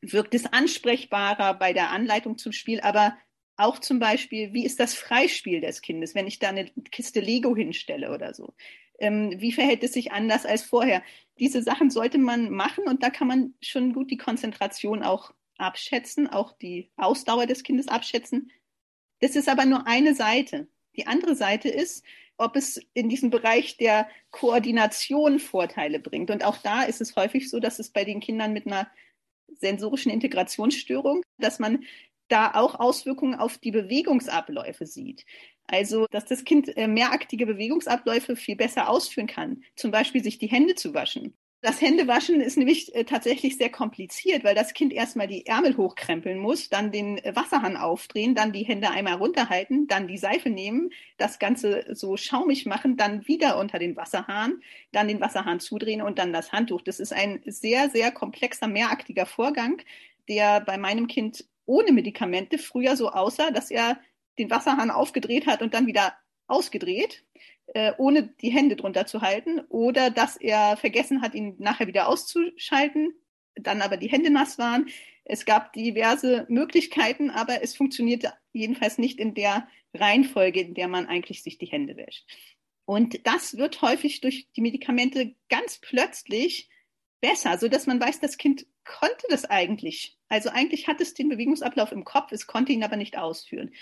wirkt es ansprechbarer bei der Anleitung zum Spiel, aber auch zum Beispiel, wie ist das Freispiel des Kindes, wenn ich da eine Kiste Lego hinstelle oder so? Ähm, wie verhält es sich anders als vorher? Diese Sachen sollte man machen und da kann man schon gut die Konzentration auch abschätzen, auch die Ausdauer des Kindes abschätzen. Das ist aber nur eine Seite. Die andere Seite ist, ob es in diesem Bereich der Koordination Vorteile bringt. Und auch da ist es häufig so, dass es bei den Kindern mit einer sensorischen Integrationsstörung, dass man da auch Auswirkungen auf die Bewegungsabläufe sieht. Also, dass das Kind äh, mehraktige Bewegungsabläufe viel besser ausführen kann. Zum Beispiel sich die Hände zu waschen. Das Händewaschen ist nämlich äh, tatsächlich sehr kompliziert, weil das Kind erstmal die Ärmel hochkrempeln muss, dann den äh, Wasserhahn aufdrehen, dann die Hände einmal runterhalten, dann die Seife nehmen, das Ganze so schaumig machen, dann wieder unter den Wasserhahn, dann den Wasserhahn zudrehen und dann das Handtuch. Das ist ein sehr, sehr komplexer, mehraktiger Vorgang, der bei meinem Kind ohne Medikamente früher so aussah, dass er den Wasserhahn aufgedreht hat und dann wieder ausgedreht, äh, ohne die Hände drunter zu halten, oder dass er vergessen hat, ihn nachher wieder auszuschalten, dann aber die Hände nass waren. Es gab diverse Möglichkeiten, aber es funktionierte jedenfalls nicht in der Reihenfolge, in der man eigentlich sich die Hände wäscht. Und das wird häufig durch die Medikamente ganz plötzlich besser, so dass man weiß, das Kind konnte das eigentlich. Also eigentlich hat es den Bewegungsablauf im Kopf, es konnte ihn aber nicht ausführen.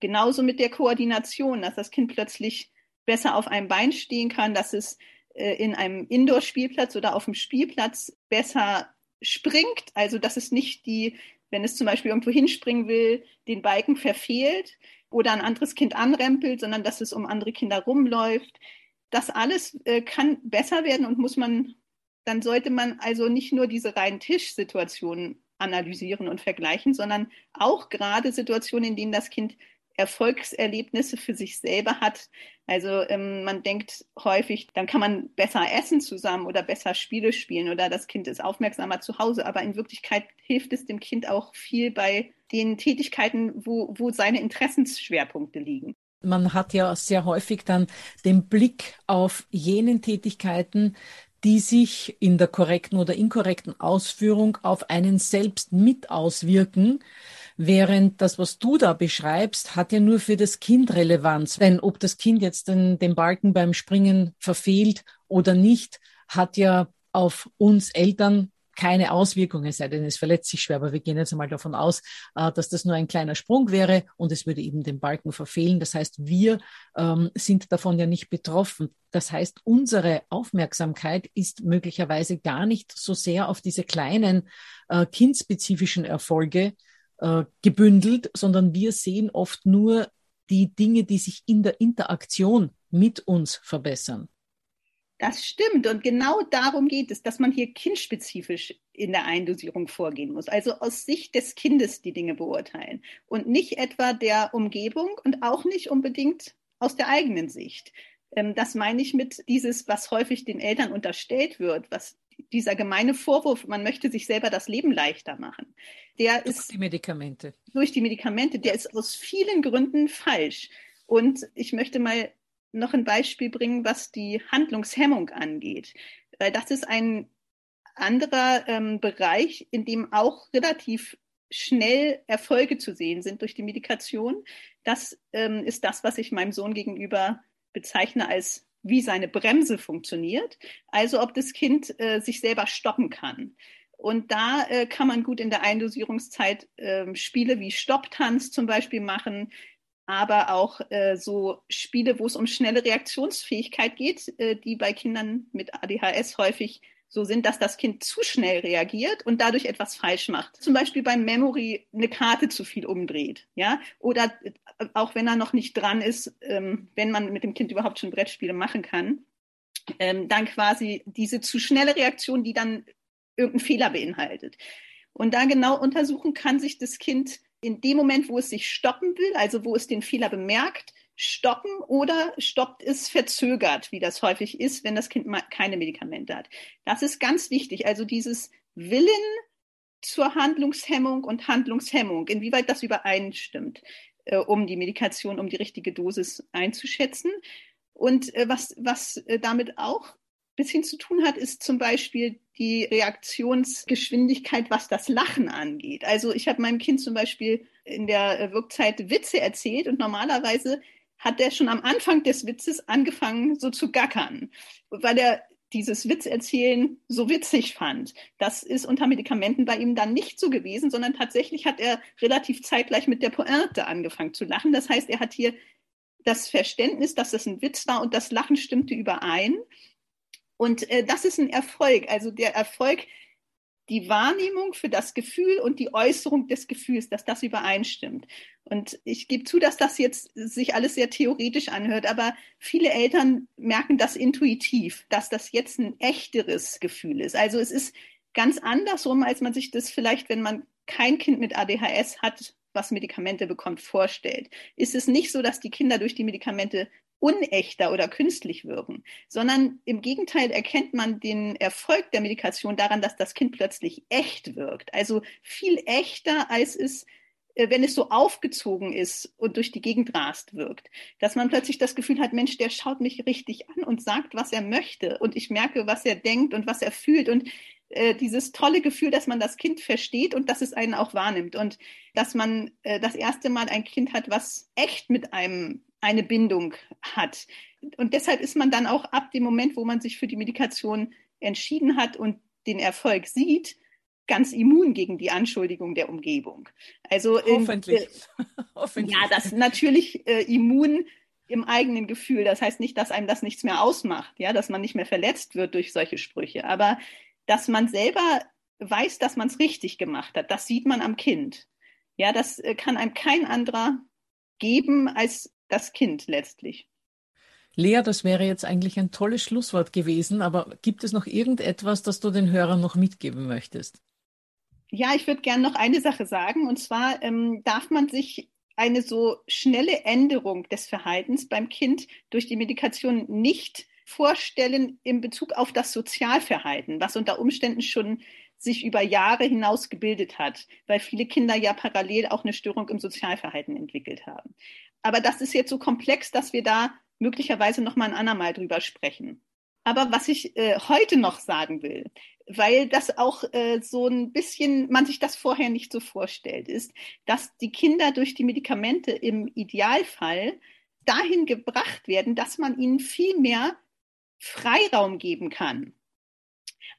Genauso mit der Koordination, dass das Kind plötzlich besser auf einem Bein stehen kann, dass es äh, in einem Indoor-Spielplatz oder auf dem Spielplatz besser springt, also dass es nicht die, wenn es zum Beispiel irgendwo hinspringen will, den Balken verfehlt oder ein anderes Kind anrempelt, sondern dass es um andere Kinder rumläuft. Das alles äh, kann besser werden und muss man dann sollte man also nicht nur diese reinen Tischsituationen analysieren und vergleichen, sondern auch gerade Situationen, in denen das Kind Erfolgserlebnisse für sich selber hat. Also ähm, man denkt häufig, dann kann man besser essen zusammen oder besser Spiele spielen oder das Kind ist aufmerksamer zu Hause. Aber in Wirklichkeit hilft es dem Kind auch viel bei den Tätigkeiten, wo, wo seine Interessensschwerpunkte liegen. Man hat ja sehr häufig dann den Blick auf jenen Tätigkeiten, die sich in der korrekten oder inkorrekten Ausführung auf einen selbst mit auswirken, während das, was du da beschreibst, hat ja nur für das Kind Relevanz. Denn ob das Kind jetzt den, den Balken beim Springen verfehlt oder nicht, hat ja auf uns Eltern keine Auswirkungen, sei denn, es verletzt sich schwer, aber wir gehen jetzt einmal davon aus, äh, dass das nur ein kleiner Sprung wäre und es würde eben den Balken verfehlen. Das heißt, wir ähm, sind davon ja nicht betroffen. Das heißt, unsere Aufmerksamkeit ist möglicherweise gar nicht so sehr auf diese kleinen äh, kindspezifischen Erfolge äh, gebündelt, sondern wir sehen oft nur die Dinge, die sich in der Interaktion mit uns verbessern. Das stimmt. Und genau darum geht es, dass man hier kindspezifisch in der Eindosierung vorgehen muss. Also aus Sicht des Kindes die Dinge beurteilen und nicht etwa der Umgebung und auch nicht unbedingt aus der eigenen Sicht. Ähm, das meine ich mit dieses, was häufig den Eltern unterstellt wird, was dieser gemeine Vorwurf, man möchte sich selber das Leben leichter machen. Der durch ist die Medikamente. Durch die Medikamente, der ist aus vielen Gründen falsch. Und ich möchte mal noch ein Beispiel bringen, was die Handlungshemmung angeht. Weil das ist ein anderer ähm, Bereich, in dem auch relativ schnell Erfolge zu sehen sind durch die Medikation. Das ähm, ist das, was ich meinem Sohn gegenüber bezeichne als wie seine Bremse funktioniert. Also ob das Kind äh, sich selber stoppen kann. Und da äh, kann man gut in der Eindosierungszeit äh, Spiele wie Stopptanz zum Beispiel machen, aber auch äh, so Spiele, wo es um schnelle Reaktionsfähigkeit geht, äh, die bei Kindern mit ADHS häufig so sind, dass das Kind zu schnell reagiert und dadurch etwas falsch macht. Zum Beispiel beim Memory eine Karte zu viel umdreht, ja, oder äh, auch wenn er noch nicht dran ist, ähm, wenn man mit dem Kind überhaupt schon Brettspiele machen kann, ähm, dann quasi diese zu schnelle Reaktion, die dann irgendeinen Fehler beinhaltet. Und da genau untersuchen kann sich das Kind in dem Moment, wo es sich stoppen will, also wo es den Fehler bemerkt, stoppen oder stoppt es verzögert, wie das häufig ist, wenn das Kind keine Medikamente hat. Das ist ganz wichtig. Also dieses Willen zur Handlungshemmung und Handlungshemmung, inwieweit das übereinstimmt, äh, um die Medikation, um die richtige Dosis einzuschätzen. Und äh, was, was äh, damit auch bisschen zu tun hat, ist zum Beispiel die Reaktionsgeschwindigkeit, was das Lachen angeht. Also ich habe meinem Kind zum Beispiel in der Wirkzeit Witze erzählt und normalerweise hat er schon am Anfang des Witzes angefangen, so zu gackern, weil er dieses Witzerzählen so witzig fand. Das ist unter Medikamenten bei ihm dann nicht so gewesen, sondern tatsächlich hat er relativ zeitgleich mit der Pointe angefangen zu lachen. Das heißt, er hat hier das Verständnis, dass das ein Witz war und das Lachen stimmte überein. Und äh, das ist ein Erfolg. Also der Erfolg, die Wahrnehmung für das Gefühl und die Äußerung des Gefühls, dass das übereinstimmt. Und ich gebe zu, dass das jetzt sich alles sehr theoretisch anhört, aber viele Eltern merken das intuitiv, dass das jetzt ein echteres Gefühl ist. Also es ist ganz andersrum, als man sich das vielleicht, wenn man kein Kind mit ADHS hat, was Medikamente bekommt, vorstellt. Ist es nicht so, dass die Kinder durch die Medikamente unechter oder künstlich wirken, sondern im Gegenteil erkennt man den Erfolg der Medikation daran, dass das Kind plötzlich echt wirkt. Also viel echter, als es äh, wenn es so aufgezogen ist und durch die Gegend rast wirkt, dass man plötzlich das Gefühl hat, Mensch, der schaut mich richtig an und sagt, was er möchte. Und ich merke, was er denkt und was er fühlt. Und äh, dieses tolle Gefühl, dass man das Kind versteht und dass es einen auch wahrnimmt. Und dass man äh, das erste Mal ein Kind hat, was echt mit einem eine Bindung hat. Und deshalb ist man dann auch ab dem Moment, wo man sich für die Medikation entschieden hat und den Erfolg sieht, ganz immun gegen die Anschuldigung der Umgebung. Also hoffentlich. Äh, hoffentlich. Ja, das natürlich äh, immun im eigenen Gefühl. Das heißt nicht, dass einem das nichts mehr ausmacht, ja, dass man nicht mehr verletzt wird durch solche Sprüche, aber dass man selber weiß, dass man es richtig gemacht hat. Das sieht man am Kind. Ja, das äh, kann einem kein anderer geben als das Kind letztlich. Lea, das wäre jetzt eigentlich ein tolles Schlusswort gewesen, aber gibt es noch irgendetwas, das du den Hörern noch mitgeben möchtest? Ja, ich würde gerne noch eine Sache sagen, und zwar ähm, darf man sich eine so schnelle Änderung des Verhaltens beim Kind durch die Medikation nicht vorstellen in Bezug auf das Sozialverhalten, was unter Umständen schon sich über Jahre hinaus gebildet hat, weil viele Kinder ja parallel auch eine Störung im Sozialverhalten entwickelt haben. Aber das ist jetzt so komplex, dass wir da möglicherweise noch mal ein andermal drüber sprechen. Aber was ich äh, heute noch sagen will, weil das auch äh, so ein bisschen, man sich das vorher nicht so vorstellt, ist, dass die Kinder durch die Medikamente im Idealfall dahin gebracht werden, dass man ihnen viel mehr Freiraum geben kann.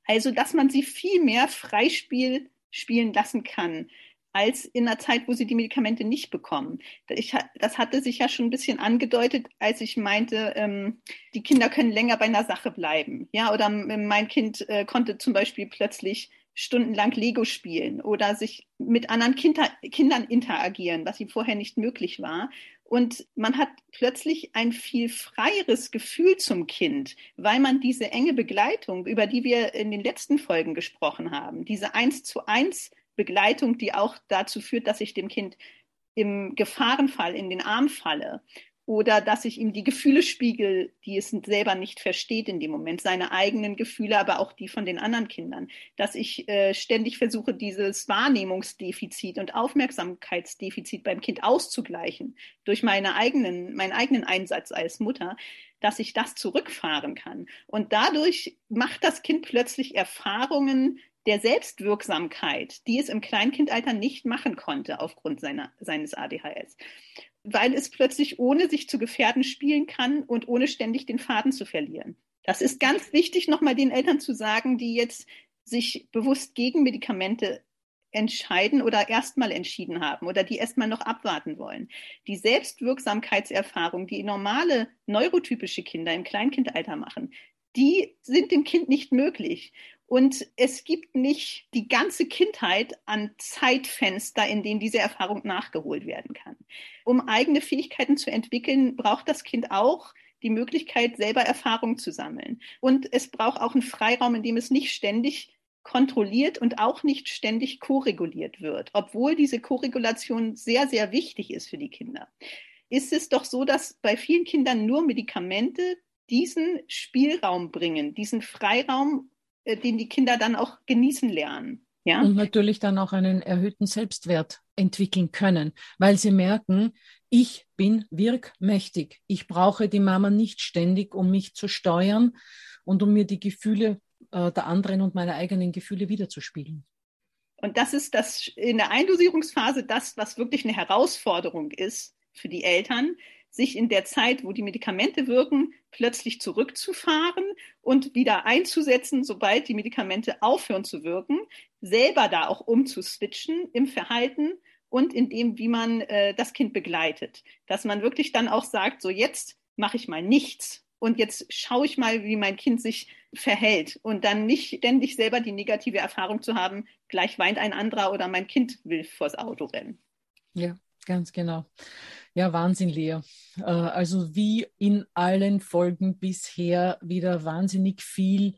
Also, dass man sie viel mehr Freispiel spielen lassen kann als in einer Zeit, wo sie die Medikamente nicht bekommen. Ich, das hatte sich ja schon ein bisschen angedeutet, als ich meinte, ähm, die Kinder können länger bei einer Sache bleiben. Ja, oder mein Kind äh, konnte zum Beispiel plötzlich stundenlang Lego spielen oder sich mit anderen Kinder, Kindern interagieren, was ihm vorher nicht möglich war. Und man hat plötzlich ein viel freieres Gefühl zum Kind, weil man diese enge Begleitung, über die wir in den letzten Folgen gesprochen haben, diese eins zu eins Begleitung, die auch dazu führt, dass ich dem Kind im Gefahrenfall in den Arm falle oder dass ich ihm die Gefühle spiegel, die es selber nicht versteht in dem Moment, seine eigenen Gefühle, aber auch die von den anderen Kindern, dass ich äh, ständig versuche, dieses Wahrnehmungsdefizit und Aufmerksamkeitsdefizit beim Kind auszugleichen durch meine eigenen, meinen eigenen Einsatz als Mutter, dass ich das zurückfahren kann. Und dadurch macht das Kind plötzlich Erfahrungen, der Selbstwirksamkeit, die es im Kleinkindalter nicht machen konnte aufgrund seiner, seines ADHS, weil es plötzlich ohne sich zu gefährden spielen kann und ohne ständig den Faden zu verlieren. Das ist ganz wichtig, nochmal den Eltern zu sagen, die jetzt sich bewusst gegen Medikamente entscheiden oder erstmal entschieden haben oder die erstmal noch abwarten wollen. Die Selbstwirksamkeitserfahrung, die normale neurotypische Kinder im Kleinkindalter machen, die sind dem Kind nicht möglich. Und es gibt nicht die ganze Kindheit an Zeitfenster, in denen diese Erfahrung nachgeholt werden kann. Um eigene Fähigkeiten zu entwickeln, braucht das Kind auch die Möglichkeit, selber Erfahrungen zu sammeln. Und es braucht auch einen Freiraum, in dem es nicht ständig kontrolliert und auch nicht ständig koreguliert wird, obwohl diese Koregulation sehr, sehr wichtig ist für die Kinder. Ist es doch so, dass bei vielen Kindern nur Medikamente diesen Spielraum bringen, diesen Freiraum, äh, den die Kinder dann auch genießen lernen. Ja? Und natürlich dann auch einen erhöhten Selbstwert entwickeln können, weil sie merken, ich bin wirkmächtig. Ich brauche die Mama nicht ständig, um mich zu steuern und um mir die Gefühle äh, der anderen und meine eigenen Gefühle wiederzuspiegeln. Und das ist das in der Eindosierungsphase das, was wirklich eine Herausforderung ist für die Eltern, sich in der Zeit, wo die Medikamente wirken, plötzlich zurückzufahren und wieder einzusetzen, sobald die Medikamente aufhören zu wirken, selber da auch umzuswitchen im Verhalten und in dem, wie man äh, das Kind begleitet. Dass man wirklich dann auch sagt, so jetzt mache ich mal nichts und jetzt schaue ich mal, wie mein Kind sich verhält und dann nicht ständig selber die negative Erfahrung zu haben, gleich weint ein anderer oder mein Kind will vors Auto rennen. Ja, ganz genau. Ja, Wahnsinn, Lea. Äh, also wie in allen Folgen bisher wieder wahnsinnig viel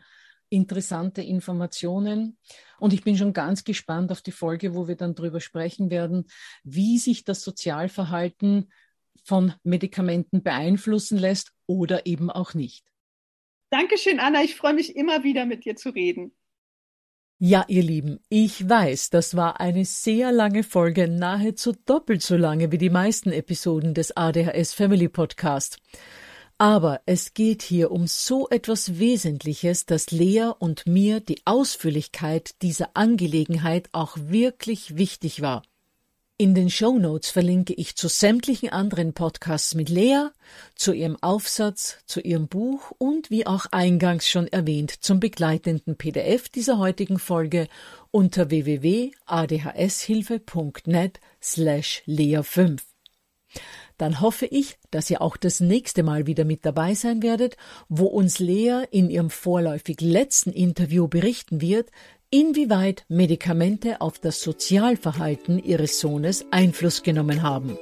interessante Informationen. Und ich bin schon ganz gespannt auf die Folge, wo wir dann darüber sprechen werden, wie sich das Sozialverhalten von Medikamenten beeinflussen lässt oder eben auch nicht. Dankeschön, Anna. Ich freue mich immer wieder mit dir zu reden. Ja, ihr Lieben, ich weiß, das war eine sehr lange Folge, nahezu doppelt so lange wie die meisten Episoden des ADHS Family Podcast. Aber es geht hier um so etwas Wesentliches, dass Lea und mir die Ausführlichkeit dieser Angelegenheit auch wirklich wichtig war. In den Show Notes verlinke ich zu sämtlichen anderen Podcasts mit Lea, zu ihrem Aufsatz, zu ihrem Buch und wie auch eingangs schon erwähnt zum begleitenden PDF dieser heutigen Folge unter www.adhshilfe.net slash lea5. Dann hoffe ich, dass ihr auch das nächste Mal wieder mit dabei sein werdet, wo uns Lea in ihrem vorläufig letzten Interview berichten wird, inwieweit Medikamente auf das Sozialverhalten ihres Sohnes Einfluss genommen haben.